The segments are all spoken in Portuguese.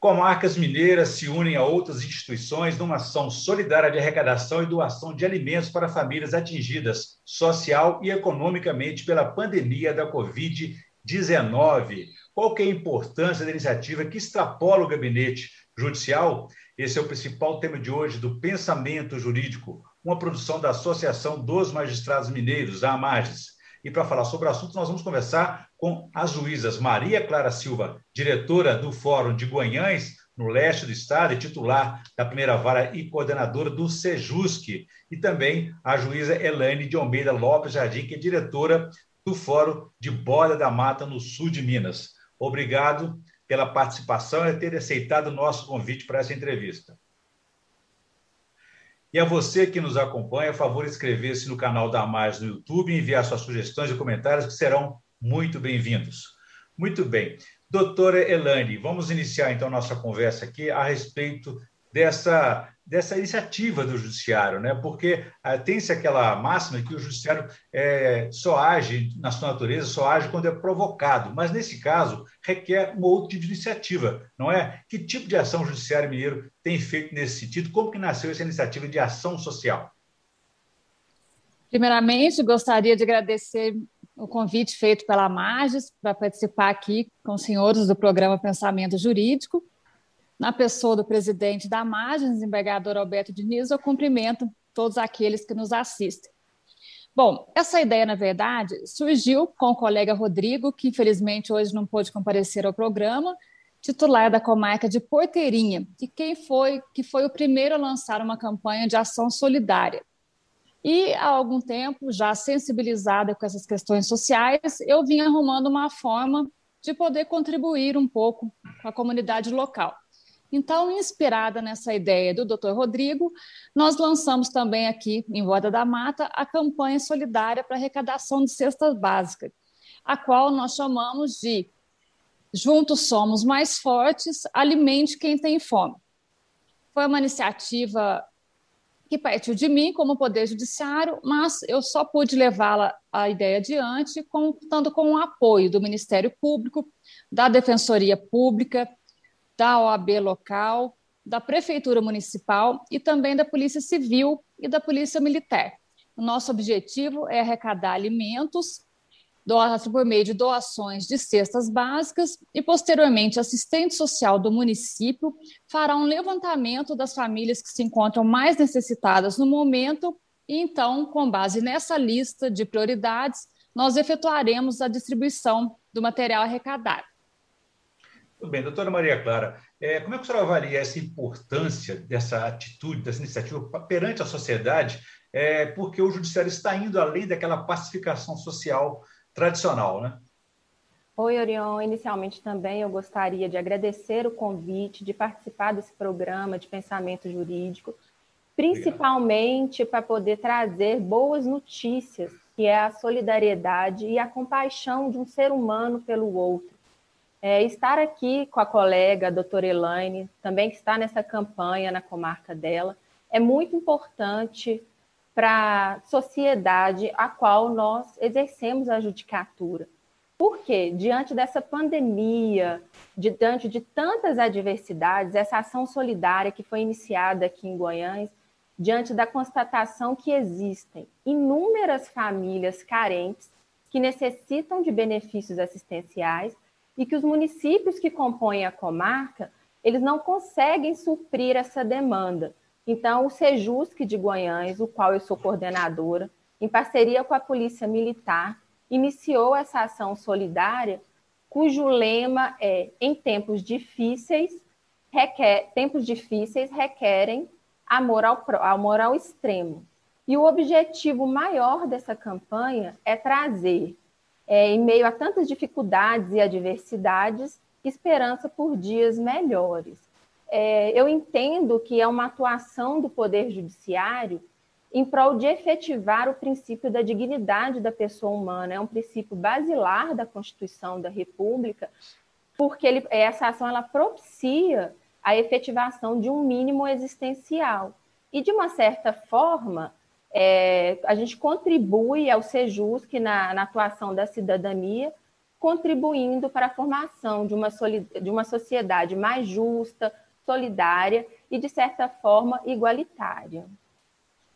Comarcas mineiras se unem a outras instituições numa ação solidária de arrecadação e doação de alimentos para famílias atingidas social e economicamente pela pandemia da Covid-19. Qual que é a importância da iniciativa que extrapola o gabinete judicial? Esse é o principal tema de hoje do Pensamento Jurídico, uma produção da Associação dos Magistrados Mineiros, a AMAGES. E para falar sobre o assunto, nós vamos conversar com as juízas Maria Clara Silva, diretora do Fórum de Guanhães, no leste do estado, e titular da primeira vara e coordenadora do SEJUSC, e também a juíza Elaine de Almeida Lopes Jardim, que é diretora do Fórum de Borda da Mata, no sul de Minas. Obrigado pela participação e ter aceitado o nosso convite para essa entrevista. E a você que nos acompanha, a favor, inscrever-se no canal da Mais no YouTube e enviar suas sugestões e comentários que serão muito bem-vindos. Muito bem. Doutora Elane, vamos iniciar então nossa conversa aqui a respeito dessa, dessa iniciativa do judiciário, né? porque ah, tem-se aquela máxima que o judiciário é, só age, na sua natureza, só age quando é provocado, mas nesse caso requer um outro tipo de iniciativa, não é? Que tipo de ação o judiciário mineiro tem feito nesse sentido? Como que nasceu essa iniciativa de ação social? Primeiramente, gostaria de agradecer o convite feito pela Magis para participar aqui com os senhores do programa Pensamento Jurídico na pessoa do presidente da Margem, desembargador Alberto Diniz, eu cumprimento todos aqueles que nos assistem. Bom, essa ideia, na verdade, surgiu com o colega Rodrigo, que infelizmente hoje não pôde comparecer ao programa, titular da comarca de Porteirinha, e quem foi que foi o primeiro a lançar uma campanha de ação solidária. E há algum tempo, já sensibilizada com essas questões sociais, eu vim arrumando uma forma de poder contribuir um pouco com a comunidade local. Então, inspirada nessa ideia do Dr. Rodrigo, nós lançamos também aqui em Borda da Mata a campanha solidária para arrecadação de cestas básicas, a qual nós chamamos de Juntos Somos Mais Fortes, Alimente Quem Tem Fome. Foi uma iniciativa que partiu de mim como Poder Judiciário, mas eu só pude levá-la a ideia adiante contando com o apoio do Ministério Público, da Defensoria Pública, da OAB local, da Prefeitura Municipal e também da Polícia Civil e da Polícia Militar. O nosso objetivo é arrecadar alimentos por meio de doações de cestas básicas e, posteriormente, assistente social do município fará um levantamento das famílias que se encontram mais necessitadas no momento e, então, com base nessa lista de prioridades, nós efetuaremos a distribuição do material arrecadado. Tudo bem, doutora Maria Clara, é, como é que a senhora avalia essa importância dessa atitude, dessa iniciativa perante a sociedade, é, porque o judiciário está indo além daquela pacificação social tradicional, né? Oi, Orion. Inicialmente também eu gostaria de agradecer o convite de participar desse programa de pensamento jurídico, principalmente para poder trazer boas notícias, que é a solidariedade e a compaixão de um ser humano pelo outro é, estar aqui com a colega, a doutora Elaine, também que está nessa campanha na comarca dela, é muito importante para a sociedade a qual nós exercemos a judicatura. Porque, diante dessa pandemia, diante de tantas adversidades, essa ação solidária que foi iniciada aqui em Goiânia, diante da constatação que existem inúmeras famílias carentes que necessitam de benefícios assistenciais, e que os municípios que compõem a comarca, eles não conseguem suprir essa demanda. Então, o Sejusc de Goiânia, o qual eu sou coordenadora, em parceria com a Polícia Militar, iniciou essa ação solidária, cujo lema é: em tempos difíceis, requer, tempos difíceis requerem amor ao, amor ao extremo. E o objetivo maior dessa campanha é trazer é, em meio a tantas dificuldades e adversidades, esperança por dias melhores. É, eu entendo que é uma atuação do Poder Judiciário em prol de efetivar o princípio da dignidade da pessoa humana, é um princípio basilar da Constituição da República, porque ele, essa ação ela propicia a efetivação de um mínimo existencial. E, de uma certa forma, é, a gente contribui ao SEJUSC na, na atuação da cidadania, contribuindo para a formação de uma, de uma sociedade mais justa, solidária e, de certa forma, igualitária.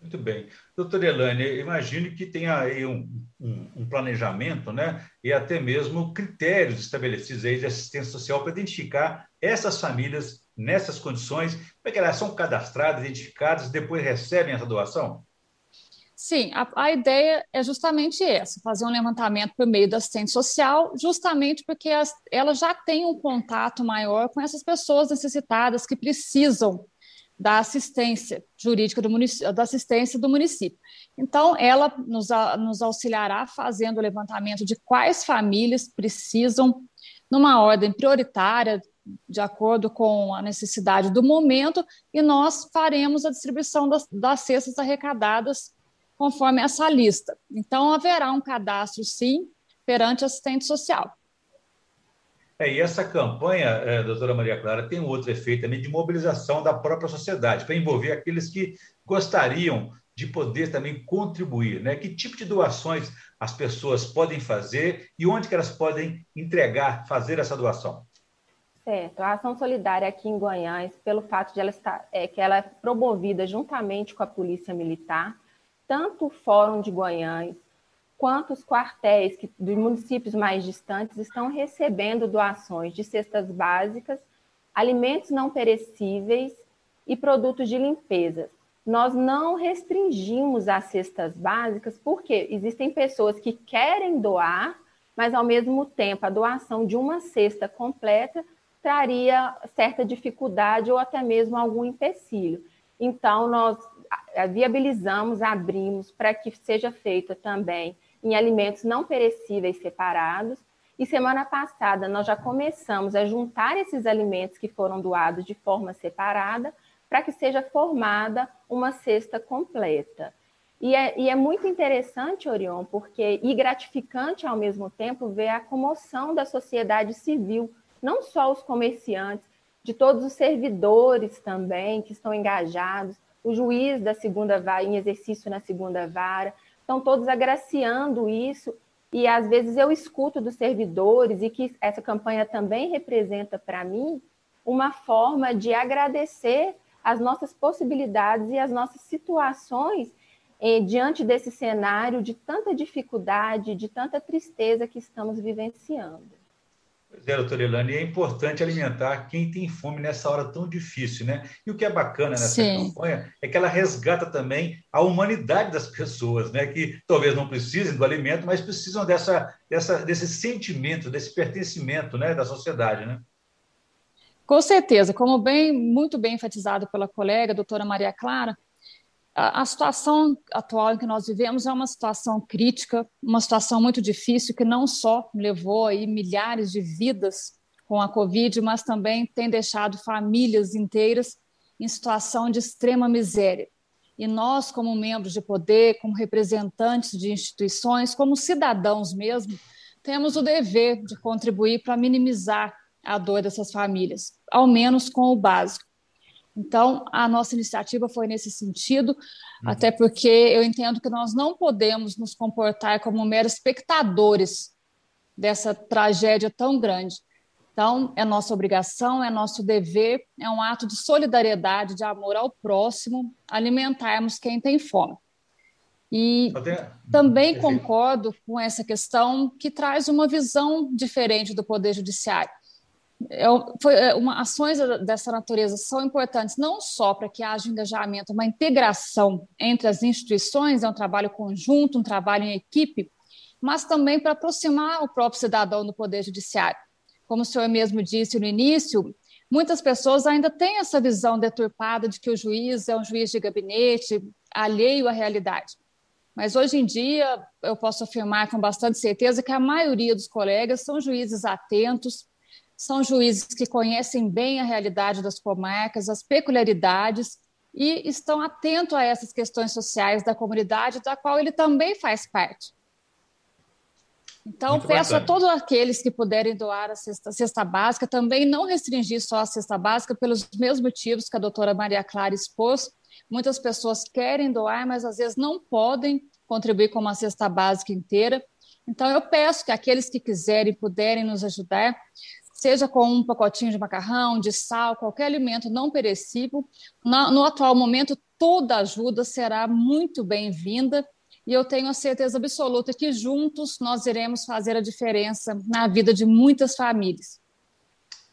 Muito bem. Doutora Elane, imagine que tenha aí um, um, um, planejamento né, e até mesmo critérios estabelecidos aí de assistência social para identificar essas famílias nessas condições, como é que elas são cadastradas, identificadas e depois recebem essa doação? Sim, a, a, ideia é justamente essa: fazer um levantamento por meio da assistente social, justamente porque as, ela já tem um contato maior com essas pessoas necessitadas que precisam da assistência jurídica do município, da assistência do município. Então, ela nos, nos auxiliará fazendo o levantamento de quais famílias precisam, numa ordem prioritária, de acordo com a necessidade do momento, e nós faremos a distribuição das, das cestas arrecadadas conforme essa lista. Então, haverá um cadastro, sim, perante assistente social. É, e essa campanha, é, doutora Maria Clara, tem um outro efeito também de mobilização da própria sociedade, para envolver aqueles que gostariam de poder também contribuir. Né? Que tipo de doações as pessoas podem fazer e onde que elas podem entregar, fazer essa doação? Certo. A ação solidária aqui em Goiás, pelo fato de ela estar, é, que ela é promovida juntamente com a Polícia Militar, tanto o Fórum de Goiás quanto os quartéis que, dos municípios mais distantes estão recebendo doações de cestas básicas, alimentos não perecíveis e produtos de limpeza. Nós não restringimos as cestas básicas porque existem pessoas que querem doar, mas ao mesmo tempo a doação de uma cesta completa traria certa dificuldade ou até mesmo algum empecilho. Então, nós viabilizamos, abrimos para que seja feita também em alimentos não perecíveis separados. E semana passada nós já começamos a juntar esses alimentos que foram doados de forma separada para que seja formada uma cesta completa. E é, e é, muito interessante, Orion, porque e gratificante ao mesmo tempo ver a comoção da sociedade civil, não só os comerciantes, de todos os servidores também que estão engajados, o juiz da segunda vara, em exercício na segunda vara, estão todos agraciando isso, e às vezes eu escuto dos servidores, e que essa campanha também representa para mim uma forma de agradecer as nossas possibilidades e as nossas situações eh, diante desse cenário de tanta dificuldade, de tanta tristeza que estamos vivenciando. Pois é, doutora Elane, é importante alimentar quem tem fome nessa hora tão difícil, né? E o que é bacana nessa Sim. campanha é que ela resgata também a humanidade das pessoas, né? Que talvez não precisem do alimento, mas precisam dessa, dessa, desse sentimento, desse pertencimento, né? Da sociedade, né? Com certeza, como bem, muito bem enfatizado pela colega, doutora Maria Clara, a, situação atual em que nós vivemos é uma situação crítica, uma situação muito difícil que não só levou aí milhares de vidas com a Covid, mas também tem deixado famílias inteiras em situação de extrema miséria. E nós, como membros de poder, como representantes de instituições, como cidadãos mesmo, temos o dever de contribuir para minimizar a dor dessas famílias, ao menos com o básico. Então, a nossa iniciativa foi nesse sentido, uhum. até porque eu entendo que nós não podemos nos comportar como meros espectadores dessa tragédia tão grande. Então, é nossa obrigação, é nosso dever, é um ato de solidariedade, de amor ao próximo, alimentarmos quem tem fome. E também concordo com essa questão que traz uma visão diferente do Poder Judiciário é, foi, é, uma, ações dessa natureza são importantes não só para que haja engajamento, uma integração entre as instituições, é um trabalho conjunto, um trabalho em equipe, mas também para aproximar o próprio cidadão do Poder Judiciário. Como o senhor mesmo disse no início, muitas pessoas ainda têm essa visão deturpada de que o juiz é um juiz de gabinete, alheio à realidade. Mas hoje em dia, eu posso afirmar com bastante certeza que a maioria dos colegas são juízes atentos, são juízes que conhecem bem a realidade das comarcas, as peculiaridades e estão atentos a essas questões sociais da comunidade, da qual ele também faz parte. Então, Muito peço bacana. a todos aqueles que puderem doar a cesta, cesta, básica, também não restringir só a cesta básica, pelos mesmos motivos que a doutora Maria Clara expôs. Muitas pessoas querem doar, mas às vezes não podem contribuir com uma cesta básica inteira. Então, eu peço que aqueles que quiserem puderem nos ajudar, seja com um pacotinho de macarrão, de sal, qualquer alimento não perecível. No, no atual momento, toda ajuda será muito bem-vinda e eu tenho a certeza absoluta que juntos nós iremos fazer a diferença na vida de muitas famílias.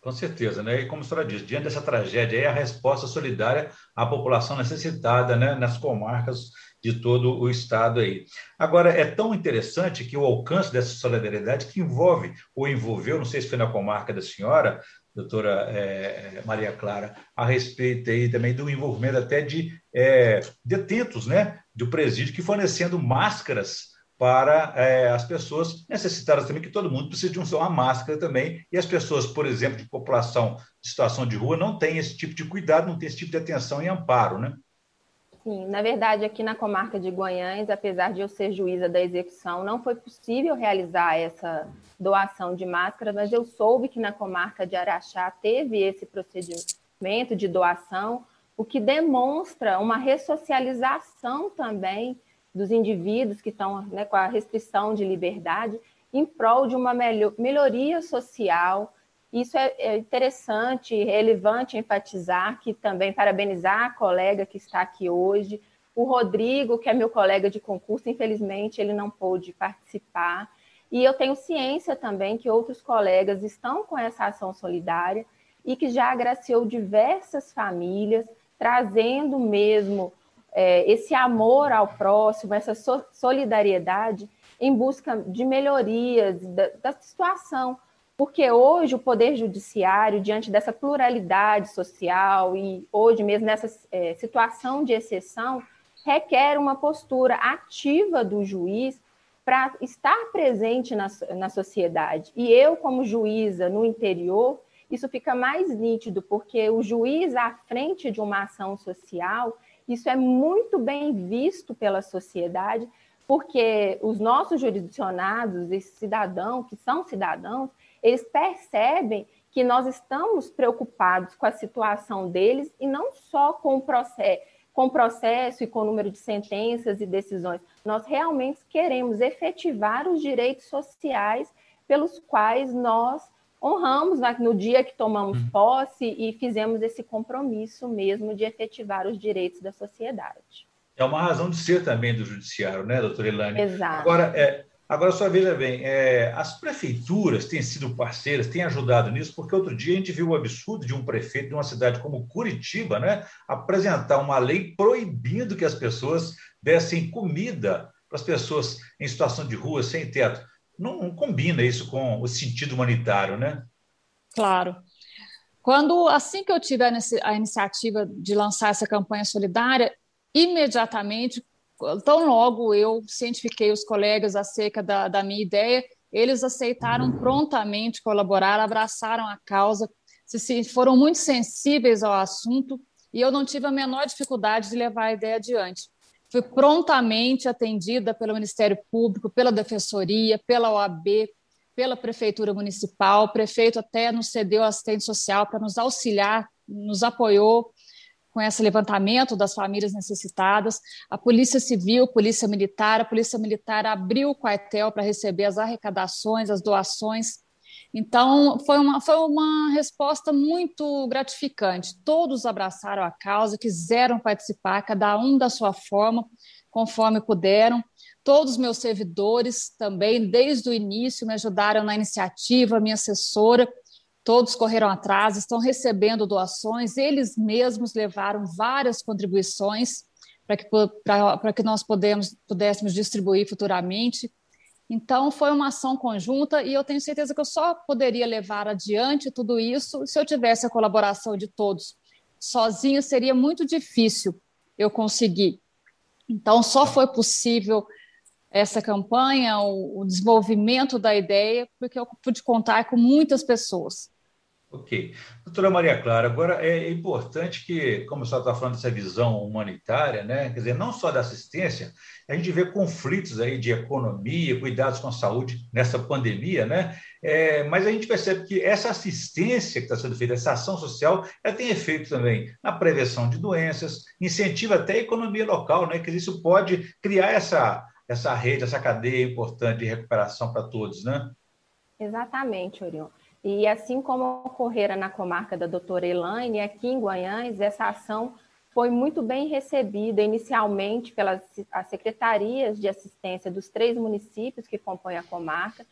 Com certeza, né? E como a senhora diz, diante dessa tragédia, é a resposta solidária à população necessitada, né? Nas comarcas de todo o estado aí. Agora, é tão interessante que o alcance dessa solidariedade que envolve, ou envolveu, não sei se foi na comarca da senhora, doutora é, Maria Clara, a respeito aí também do envolvimento até de é, detentos, né, do presídio, que fornecendo máscaras para é, as pessoas necessitadas também, que todo mundo precisa de uma máscara também, e as pessoas, por exemplo, de população de situação de rua, não têm esse tipo de cuidado, não têm esse tipo de atenção e amparo, né? Sim, na verdade, aqui na comarca de Guanhães, apesar de eu ser juíza da execução, não foi possível realizar essa doação de máscaras, mas eu soube que na comarca de Araxá teve esse procedimento de doação, o que demonstra uma ressocialização também dos indivíduos que estão né, com a restrição de liberdade em prol de uma melhoria social isso é, é interessante relevante enfatizar, que também parabenizar a colega que está aqui hoje, o Rodrigo, que é meu colega de concurso, infelizmente ele não pôde participar. E eu tenho ciência também que outros colegas estão com essa ação solidária e que já agraciou diversas famílias, trazendo mesmo é, esse amor ao próximo, essa solidariedade em busca de melhorias da, da situação porque hoje o Poder Judiciário, diante dessa pluralidade social e hoje mesmo nessa é, situação de exceção, requer uma postura ativa do juiz para estar presente na, na sociedade. E eu, como juíza no interior, isso fica mais nítido, porque o juiz à frente de uma ação social, isso é muito bem visto pela sociedade, porque os nossos jurisdicionados, esses cidadãos, que são cidadãos, eles percebem que nós estamos preocupados com a situação deles e não só com o processo, com o processo e com o número de sentenças e decisões. Nós realmente queremos efetivar os direitos sociais pelos quais nós honramos no dia que tomamos uhum. posse e fizemos esse compromisso mesmo de efetivar os direitos da sociedade. É uma razão de ser também do judiciário, né, doutora Elane? Exato. Agora, é, Agora, só veja bem, é, as prefeituras têm sido parceiras, têm ajudado nisso, porque outro dia a gente viu o absurdo de um prefeito de uma cidade como Curitiba né, apresentar uma lei proibindo que as pessoas dessem comida para as pessoas em situação de rua, sem teto. Não, não combina isso com o sentido humanitário, né? Claro. Quando, assim que eu tive a iniciativa de lançar essa campanha solidária, imediatamente tão logo eu cientifiquei os colegas acerca da, da minha ideia, eles aceitaram prontamente colaborar, abraçaram a causa, se, se foram muito sensíveis ao assunto e eu não tive a menor dificuldade de levar a ideia adiante. Fui prontamente atendida pelo Ministério Público, pela Defensoria, pela OAB, pela Prefeitura Municipal. O prefeito até nos cedeu assistente social para nos auxiliar, nos apoiou com esse levantamento das famílias necessitadas. A Polícia Civil, Polícia Militar, a Polícia Militar abriu o quartel para receber as arrecadações, as doações. Então, foi uma, foi uma resposta muito gratificante. Todos abraçaram a causa, quiseram participar, cada um da sua forma, conforme puderam. Todos os meus servidores também, desde o início, me ajudaram na iniciativa, minha assessora todos correram atrás, estão recebendo doações, eles mesmos levaram várias contribuições para que, que nós podemos, pudéssemos distribuir futuramente. Então, foi uma ação conjunta e eu tenho certeza que eu só poderia levar adiante tudo isso se eu tivesse a colaboração de todos. Sozinho seria muito difícil eu conseguir. Então, só foi possível essa campanha, o, o desenvolvimento da ideia, porque eu pude contar com muitas pessoas. Ok. Doutora Maria Clara, agora é importante que, como a senhora está falando dessa visão humanitária, né? quer dizer, não só da assistência, a gente vê conflitos aí de economia, cuidados com a saúde nessa pandemia, né? É, mas a gente percebe que essa assistência que está sendo feita, essa ação social, ela tem efeito também na prevenção de doenças, incentiva até a economia local, né? Que isso pode criar essa essa rede, essa cadeia importante de recuperação para todos, né? Exatamente, Orion. E assim como ocorrera na comarca da doutora Elaine, aqui em Guanhães, essa ação foi muito bem recebida inicialmente pelas as secretarias de assistência dos três municípios que compõem a comarca.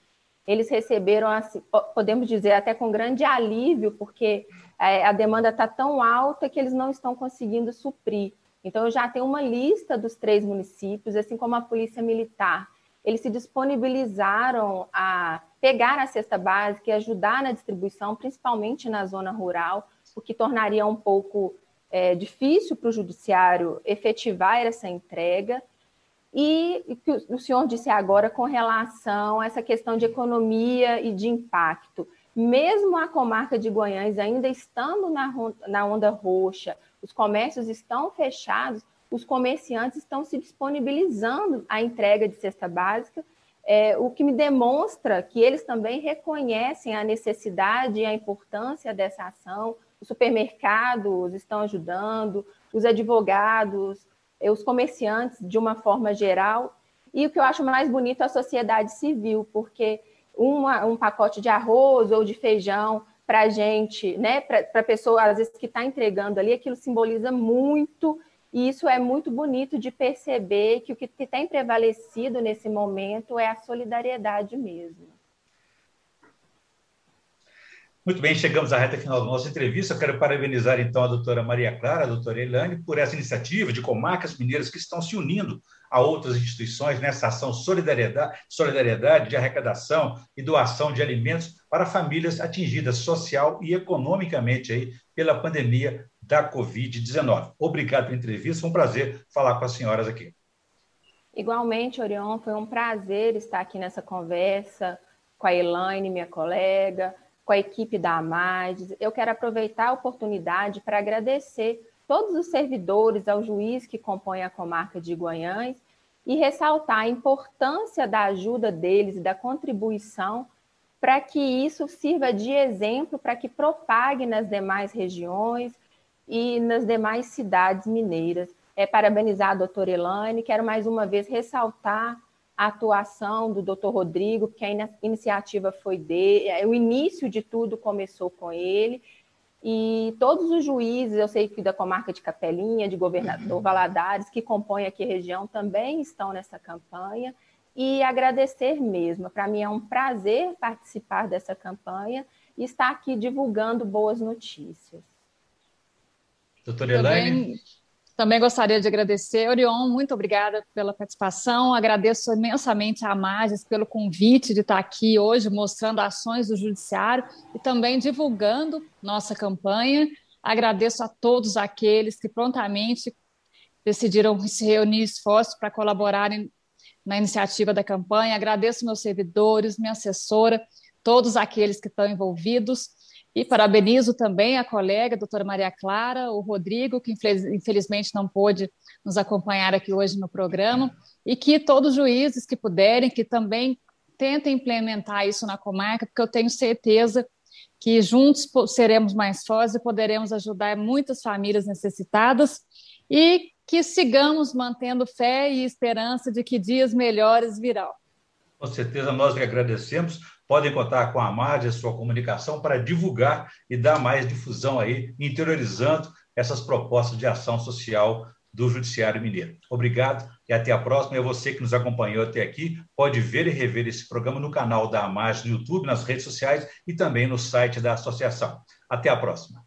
Eles receberam, assim, podemos dizer, até com grande alívio, porque é, a demanda está tão alta que eles não estão conseguindo suprir. Então, eu já tenho uma lista dos três municípios, assim como a Polícia Militar. Eles se disponibilizaram a pegar a cesta básica e ajudar na distribuição, principalmente na zona rural, o que tornaria um pouco é, difícil para o judiciário efetivar essa entrega. E o que o senhor disse agora com relação a essa questão de economia e de impacto. Mesmo a comarca de Goiânia ainda estando na, na onda roxa, os comércios estão fechados, os comerciantes estão se disponibilizando à entrega de cesta básica é, o que me demonstra que eles também reconhecem a necessidade e a importância dessa ação. Os supermercados estão ajudando, os advogados, é, os comerciantes, de uma forma geral. E o que eu acho mais bonito é a sociedade civil, porque uma, um pacote de arroz ou de feijão para a gente, né, para a pessoa, às vezes, que está entregando ali, aquilo simboliza muito e isso é muito bonito de perceber que o que tem prevalecido nesse momento é a solidariedade mesmo. Muito bem, chegamos à reta final da nossa entrevista. Eu quero parabenizar então a doutora Maria Clara, a doutora Elane, por essa iniciativa de comarcas mineiras que estão se unindo a outras instituições nessa ação solidariedade, solidariedade de arrecadação e doação de alimentos para famílias atingidas social e economicamente aí pela pandemia da Covid-19. Obrigado pela entrevista, foi um prazer falar com as senhoras aqui. Igualmente, Orion, foi um prazer estar aqui nessa conversa com a Elaine, minha colega, com a equipe da AMADES. Eu quero aproveitar a oportunidade para agradecer todos os servidores, ao juiz que compõe a comarca de Guanhães e ressaltar a importância da ajuda deles e da contribuição para que isso sirva de exemplo para que propague nas demais regiões e nas demais cidades mineiras. É, parabenizar a doutora Elane, quero mais uma vez ressaltar a atuação do doutor Rodrigo, que a iniciativa foi dele, é, o início de tudo começou com ele, e todos os juízes, eu sei que da comarca de Capelinha, de governador uhum. Valadares, que compõem aqui a região, também estão nessa campanha, e agradecer mesmo. Para mim é um prazer participar dessa campanha e estar aqui divulgando boas notícias. Doutora Elaine? Também, gostaria de agradecer. Orion, muito obrigada pela participação. Agradeço imensamente a Magis pelo convite de estar aqui hoje mostrando ações do Judiciário e também divulgando nossa campanha. Agradeço a todos aqueles que prontamente decidiram se reunir esforços para colaborarem na iniciativa da campanha. Agradeço meus servidores, minha assessora, todos aqueles que estão envolvidos. E parabenizo também a colega, a doutora Maria Clara, o Rodrigo, que infelizmente não pôde nos acompanhar aqui hoje no programa, e que todos os juízes que puderem, que também tentem implementar isso na comarca, porque eu tenho certeza que juntos seremos mais fortes e poderemos ajudar muitas famílias necessitadas. E que sigamos mantendo fé e esperança de que dias melhores virão. Com certeza, nós que agradecemos podem contar com a Marge, a sua comunicação, para divulgar e dar mais difusão aí, interiorizando essas propostas de ação social do Judiciário Mineiro. Obrigado e até a próxima. A você que nos acompanhou até aqui, pode ver e rever esse programa no canal da AMAG no YouTube, nas redes sociais e também no site da associação. Até a próxima.